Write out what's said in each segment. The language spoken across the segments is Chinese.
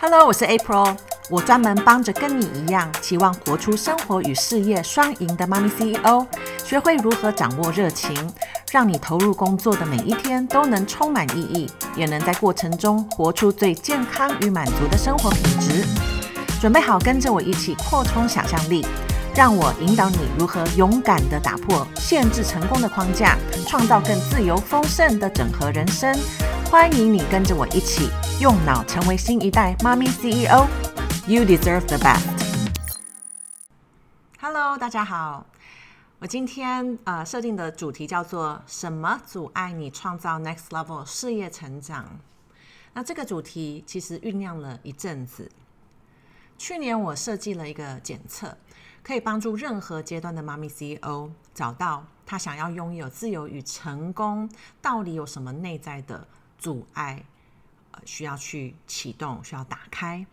Hello，我是 April，我专门帮着跟你一样期望活出生活与事业双赢的妈咪 CEO，学会如何掌握热情，让你投入工作的每一天都能充满意义，也能在过程中活出最健康与满足的生活品质。准备好跟着我一起扩充想象力，让我引导你如何勇敢地打破限制成功的框架，创造更自由丰盛的整合人生。欢迎你跟着我一起用脑成为新一代妈咪 CEO。You deserve the best。Hello，大家好。我今天呃设定的主题叫做“什么阻碍你创造 Next Level 事业成长”。那这个主题其实酝酿了一阵子。去年我设计了一个检测，可以帮助任何阶段的妈咪 CEO 找到他想要拥有自由与成功到底有什么内在的。阻碍，需要去启动，需要打开。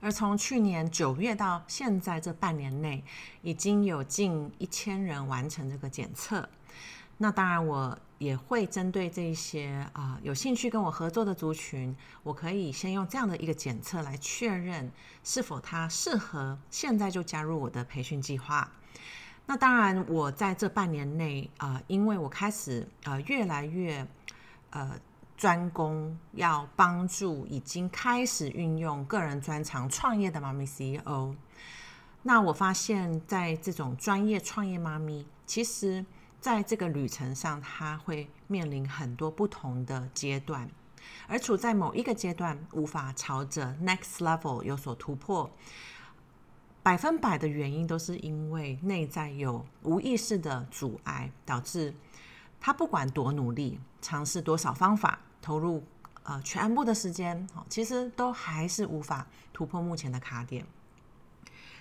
而从去年九月到现在这半年内，已经有近一千人完成这个检测。那当然，我也会针对这些啊、有兴趣跟我合作的族群，我可以先用这样的一个检测来确认是否他适合现在就加入我的培训计划。那当然，我在这半年内啊、因为我开始呃越来越呃。专攻要帮助已经开始运用个人专长创业的妈咪 CEO。那我发现，在这种专业创业妈咪，其实在这个旅程上，她会面临很多不同的阶段，而处在某一个阶段无法朝着 next level 有所突破，百分百的原因都是因为内在有无意识的阻碍，导致她不管多努力，尝试多少方法。投入呃全部的时间，其实都还是无法突破目前的卡点。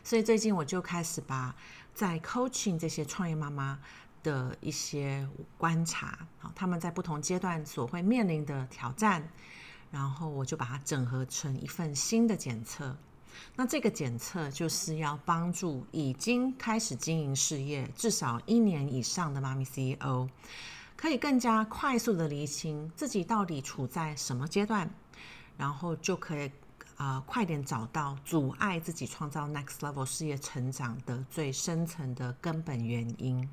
所以最近我就开始把在 coaching 这些创业妈妈的一些观察，好，他们在不同阶段所会面临的挑战，然后我就把它整合成一份新的检测。那这个检测就是要帮助已经开始经营事业至少一年以上的妈咪 CEO。可以更加快速的厘清自己到底处在什么阶段，然后就可以啊、呃、快点找到阻碍自己创造 next level 事业成长的最深层的根本原因。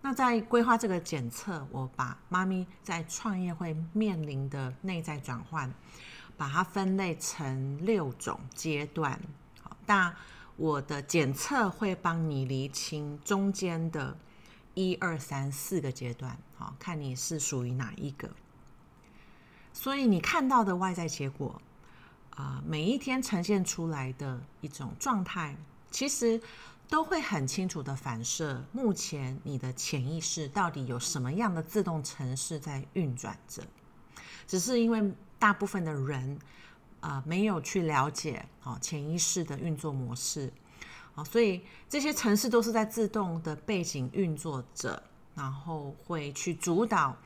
那在规划这个检测，我把妈咪在创业会面临的内在转换，把它分类成六种阶段。好，那我的检测会帮你厘清中间的。一二三四个阶段，好，看你是属于哪一个。所以你看到的外在结果，啊、每一天呈现出来的一种状态，其实都会很清楚的反射目前你的潜意识到底有什么样的自动程式在运转着。只是因为大部分的人啊、没有去了解啊潜意识的运作模式。所以这些程式都是在自动的背景运作着，然后会去主导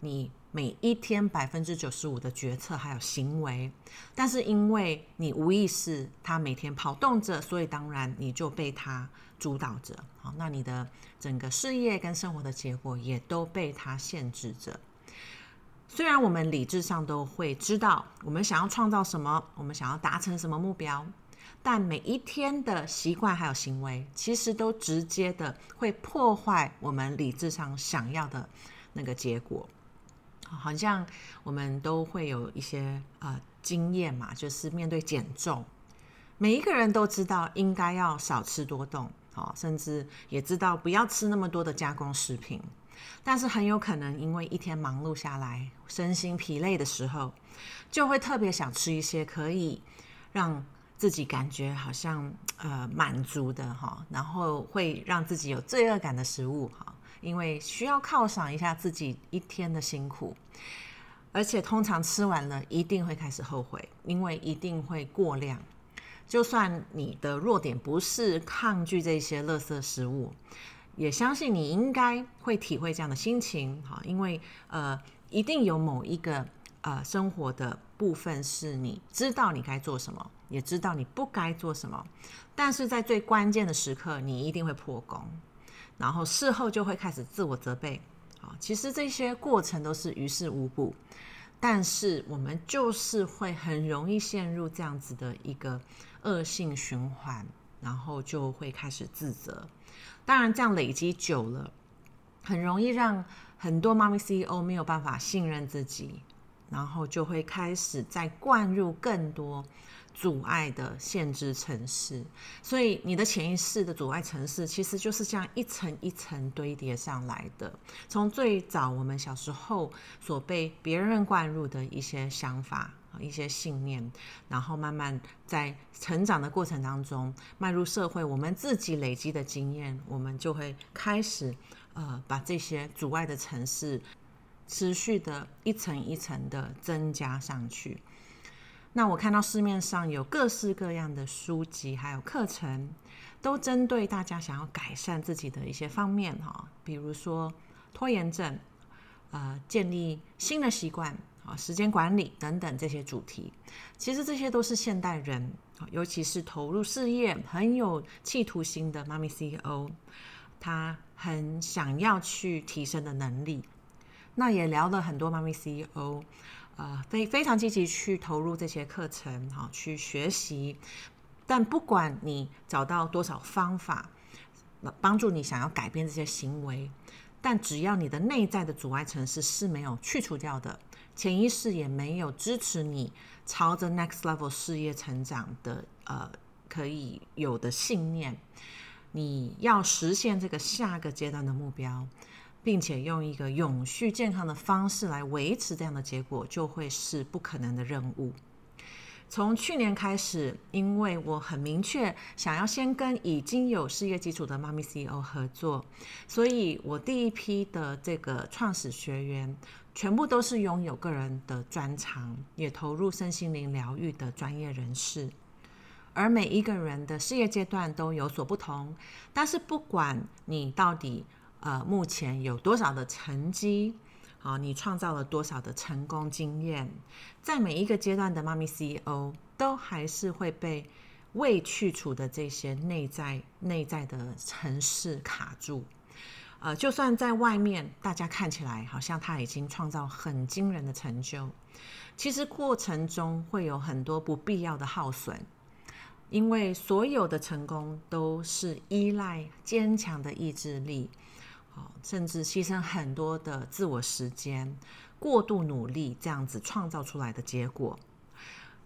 你每一天百分之九十五的决策还有行为。但是因为你无意识，它每天跑动着，所以当然你就被它主导着。好，那你的整个事业跟生活的结果也都被它限制着。虽然我们理智上都会知道我们想要创造什么，我们想要达成什么目标。但每一天的习惯还有行为，其实都直接的会破坏我们理智上想要的那个结果。好像我们都会有一些呃经验嘛，就是面对减重，每一个人都知道应该要少吃多动，好，甚至也知道不要吃那么多的加工食品。但是很有可能因为一天忙碌下来，身心疲累的时候，就会特别想吃一些可以让自己感觉好像呃满足的哈，然后会让自己有罪恶感的食物哈，因为需要犒赏一下自己一天的辛苦，而且通常吃完了一定会开始后悔，因为一定会过量。就算你的弱点不是抗拒这些垃圾食物，也相信你应该会体会这样的心情哈，因为呃一定有某一个呃生活的部分是你知道你该做什么。也知道你不该做什么，但是在最关键的时刻，你一定会破功，然后事后就会开始自我责备。啊，其实这些过程都是于事无补，但是我们就是会很容易陷入这样子的一个恶性循环，然后就会开始自责。当然，这样累积久了，很容易让很多妈咪 CEO 没有办法信任自己，然后就会开始再灌入更多阻碍的限制程式。所以，你的潜意识的阻碍程式其实就是这样一层一层堆叠上来的。从最早我们小时候所被别人灌入的一些想法。一些信念，然后慢慢在成长的过程当中，迈入社会，我们自己累积的经验，我们就会开始呃，把这些阻碍的程式持续的一层一层的增加上去。那我看到市面上有各式各样的书籍，还有课程，都针对大家想要改善自己的一些方面哈，比如说拖延症，呃，建立新的习惯。啊，时间管理等等这些主题，其实这些都是现代人，尤其是投入事业很有企图心的妈咪 CEO，他很想要去提升的能力。那也聊了很多妈咪 CEO，呃，非非常积极去投入这些课程，好去学习。但不管你找到多少方法，帮助你想要改变这些行为，但只要你的内在的阻碍程式是没有去除掉的。潜意识也没有支持你朝着 next level 事业成长的呃可以有的信念，你要实现这个下个阶段的目标，并且用一个永续健康的方式来维持这样的结果，就会是不可能的任务。从去年开始，因为我很明确想要先跟已经有事业基础的妈咪 CEO 合作，所以我第一批的这个创始学员。全部都是拥有个人的专长，也投入身心灵疗愈的专业人士。而每一个人的事业阶段都有所不同，但是不管你到底呃目前有多少的成绩，啊，你创造了多少的成功经验，在每一个阶段的妈咪 CEO 都还是会被未去除的这些内在内在的城市卡住。呃，就算在外面，大家看起来好像他已经创造很惊人的成就，其实过程中会有很多不必要的耗损，因为所有的成功都是依赖坚强的意志力，甚至牺牲很多的自我时间、过度努力这样子创造出来的结果。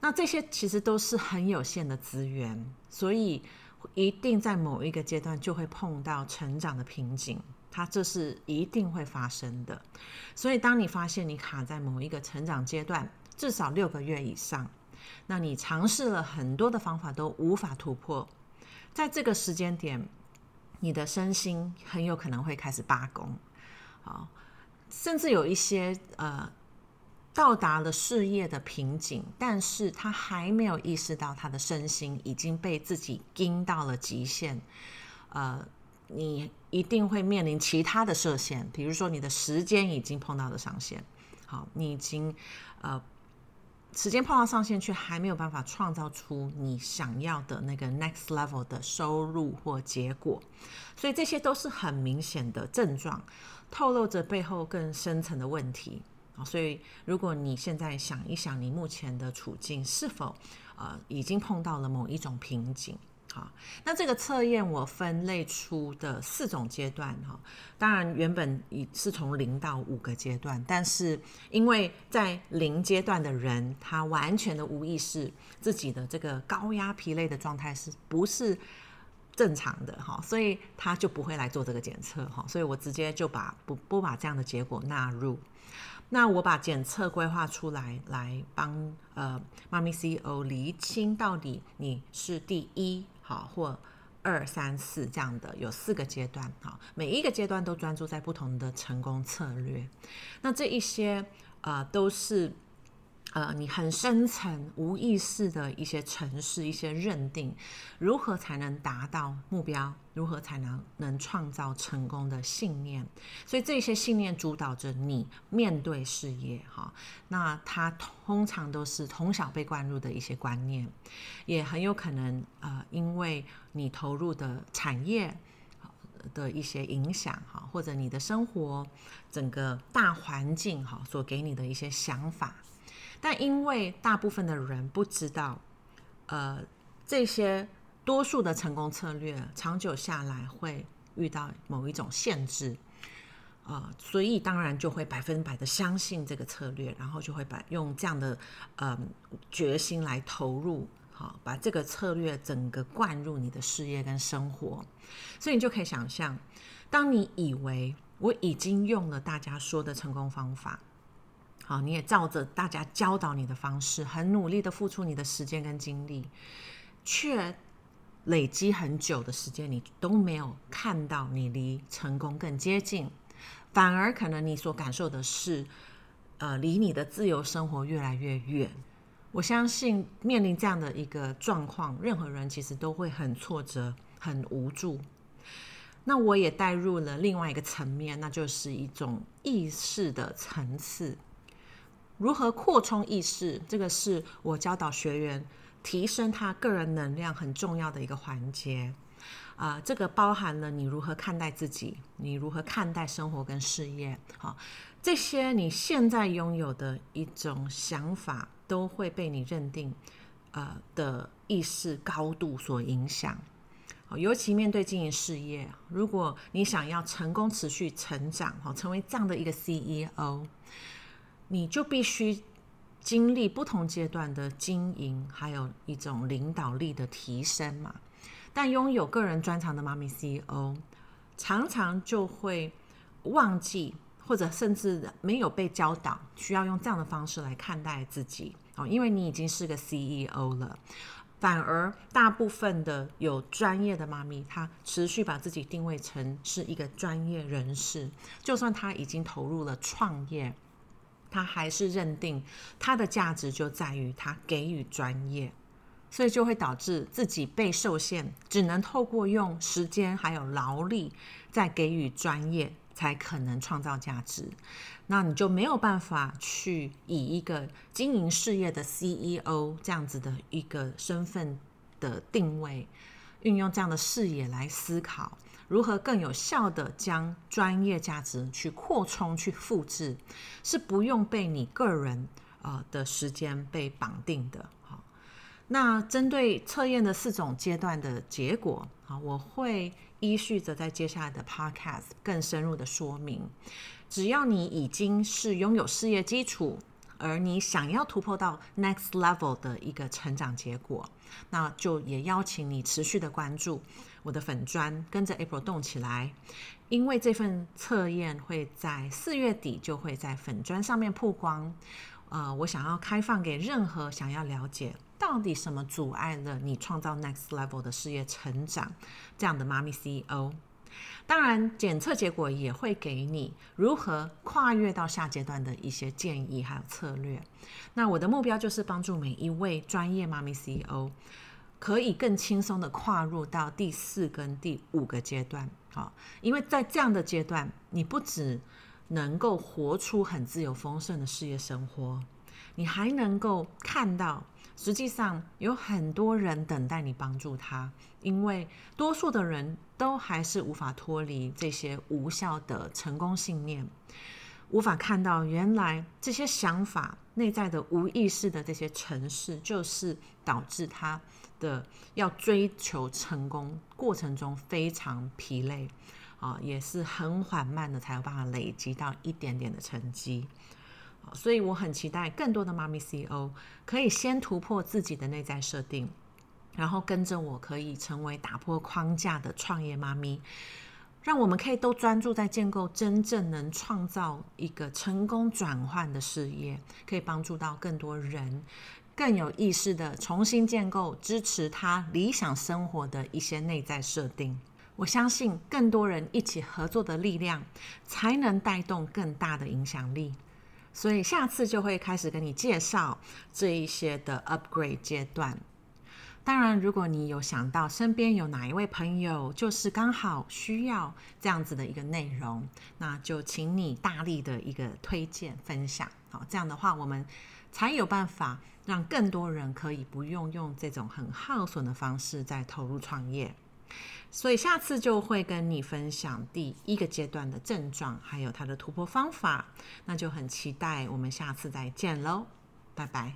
那这些其实都是很有限的资源，所以一定在某一个阶段就会碰到成长的瓶颈。它这是一定会发生的，所以当你发现你卡在某一个成长阶段，至少六个月以上，那你尝试了很多的方法都无法突破，在这个时间点，你的身心很有可能会开始罢工，啊，甚至有一些呃到达了事业的瓶颈，但是他还没有意识到他的身心已经被自己盯到了极限，呃。你一定会面临其他的设限，比如说你的时间已经碰到了上限，好，你已经呃时间碰到上限，却还没有办法创造出你想要的那个 next level 的收入或结果，所以这些都是很明显的症状，透露着背后更深层的问题啊。所以如果你现在想一想，你目前的处境是否呃已经碰到了某一种瓶颈？好，那这个测验我分类出的四种阶段哈，当然原本已是从零到五个阶段，但是因为在零阶段的人，他完全的无意识自己的这个高压疲累的状态是不是正常的哈，所以他就不会来做这个检测哈，所以我直接就把不不把这样的结果纳入。那我把检测规划出来，来帮呃妈咪 CEO 厘清到底你是第一。好，或二三四这样的，有四个阶段。好，每一个阶段都专注在不同的成功策略。那这一些啊，都是。呃，你很深层无意识的一些程式，一些认定，如何才能达到目标？如何才能能创造成功的信念？所以这些信念主导着你面对事业，哈。那它通常都是从小被灌入的一些观念，也很有可能呃，因为你投入的产业。的一些影响哈，或者你的生活整个大环境哈所给你的一些想法，但因为大部分的人不知道，呃，这些多数的成功策略长久下来会遇到某一种限制。啊、所以当然就会百分百的相信这个策略，然后就会把用这样的呃决心来投入，好，把这个策略整个灌入你的事业跟生活。所以你就可以想象，当你以为我已经用了大家说的成功方法，好，你也照着大家教导你的方式，很努力的付出你的时间跟精力，却累积很久的时间，你都没有看到你离成功更接近。反而可能你所感受的是，呃，离你的自由生活越来越远。我相信面临这样的一个状况，任何人其实都会很挫折、很无助。那我也带入了另外一个层面，那就是一种意识的层次。如何扩充意识？这个是我教导学员提升他个人能量很重要的一个环节。啊、呃，这个包含了你如何看待自己，你如何看待生活跟事业，好，这些你现在拥有的一种想法，都会被你认定，呃的意识高度所影响。尤其面对经营事业，如果你想要成功持续成长，成为这样的一个 CEO，你就必须经历不同阶段的经营，还有一种领导力的提升嘛。但拥有个人专长的妈咪 CEO，常常就会忘记，或者甚至没有被教导，需要用这样的方式来看待自己哦，因为你已经是个 CEO 了。反而大部分的有专业的妈咪，她持续把自己定位成是一个专业人士，就算她已经投入了创业，他还是认定他的价值就在于他给予专业。所以就会导致自己被受限，只能透过用时间还有劳力，再给予专业，才可能创造价值。那你就没有办法去以一个经营事业的 CEO 这样子的一个身份的定位，运用这样的视野来思考，如何更有效地将专业价值去扩充、去复制，是不用被你个人呃的时间被绑定的。好那针对测验的四种阶段的结果，啊，我会依序着在接下来的 podcast 更深入的说明。只要你已经是拥有事业基础，而你想要突破到 next level 的一个成长结果，那就也邀请你持续的关注我的粉专，跟着 April 动起来。因为这份测验会在四月底就会在粉专上面曝光。呃，我想要开放给任何想要了解。到底什么阻碍了你创造 next level 的事业成长？这样的妈咪 CEO，当然检测结果也会给你如何跨越到下阶段的一些建议还有策略。那我的目标就是帮助每一位专业妈咪 CEO 可以更轻松的跨入到第四跟第五个阶段。好，因为在这样的阶段，你不只能够活出很自由丰盛的事业生活，你还能够看到。实际上有很多人等待你帮助他，因为多数的人都还是无法脱离这些无效的成功信念，无法看到原来这些想法内在的无意识的这些程式，就是导致他的要追求成功过程中非常疲累啊，也是很缓慢的才有办法累积到一点点的成绩。所以我很期待更多的妈咪 CEO 可以先突破自己的内在设定，然后跟着我可以成为打破框架的创业妈咪，让我们可以都专注在建构真正能创造一个成功转换的事业，可以帮助到更多人更有意识的重新建构支持他理想生活的一些内在设定。我相信更多人一起合作的力量，才能带动更大的影响力。所以下次就会开始跟你介绍这一些的 upgrade 阶段。当然，如果你有想到身边有哪一位朋友，就是刚好需要这样子的一个内容，那就请你大力的一个推荐分享。好，这样的话，我们才有办法让更多人可以不用用这种很耗损的方式在投入创业。所以下次就会跟你分享第一个阶段的症状，还有它的突破方法。那就很期待我们下次再见喽，拜拜。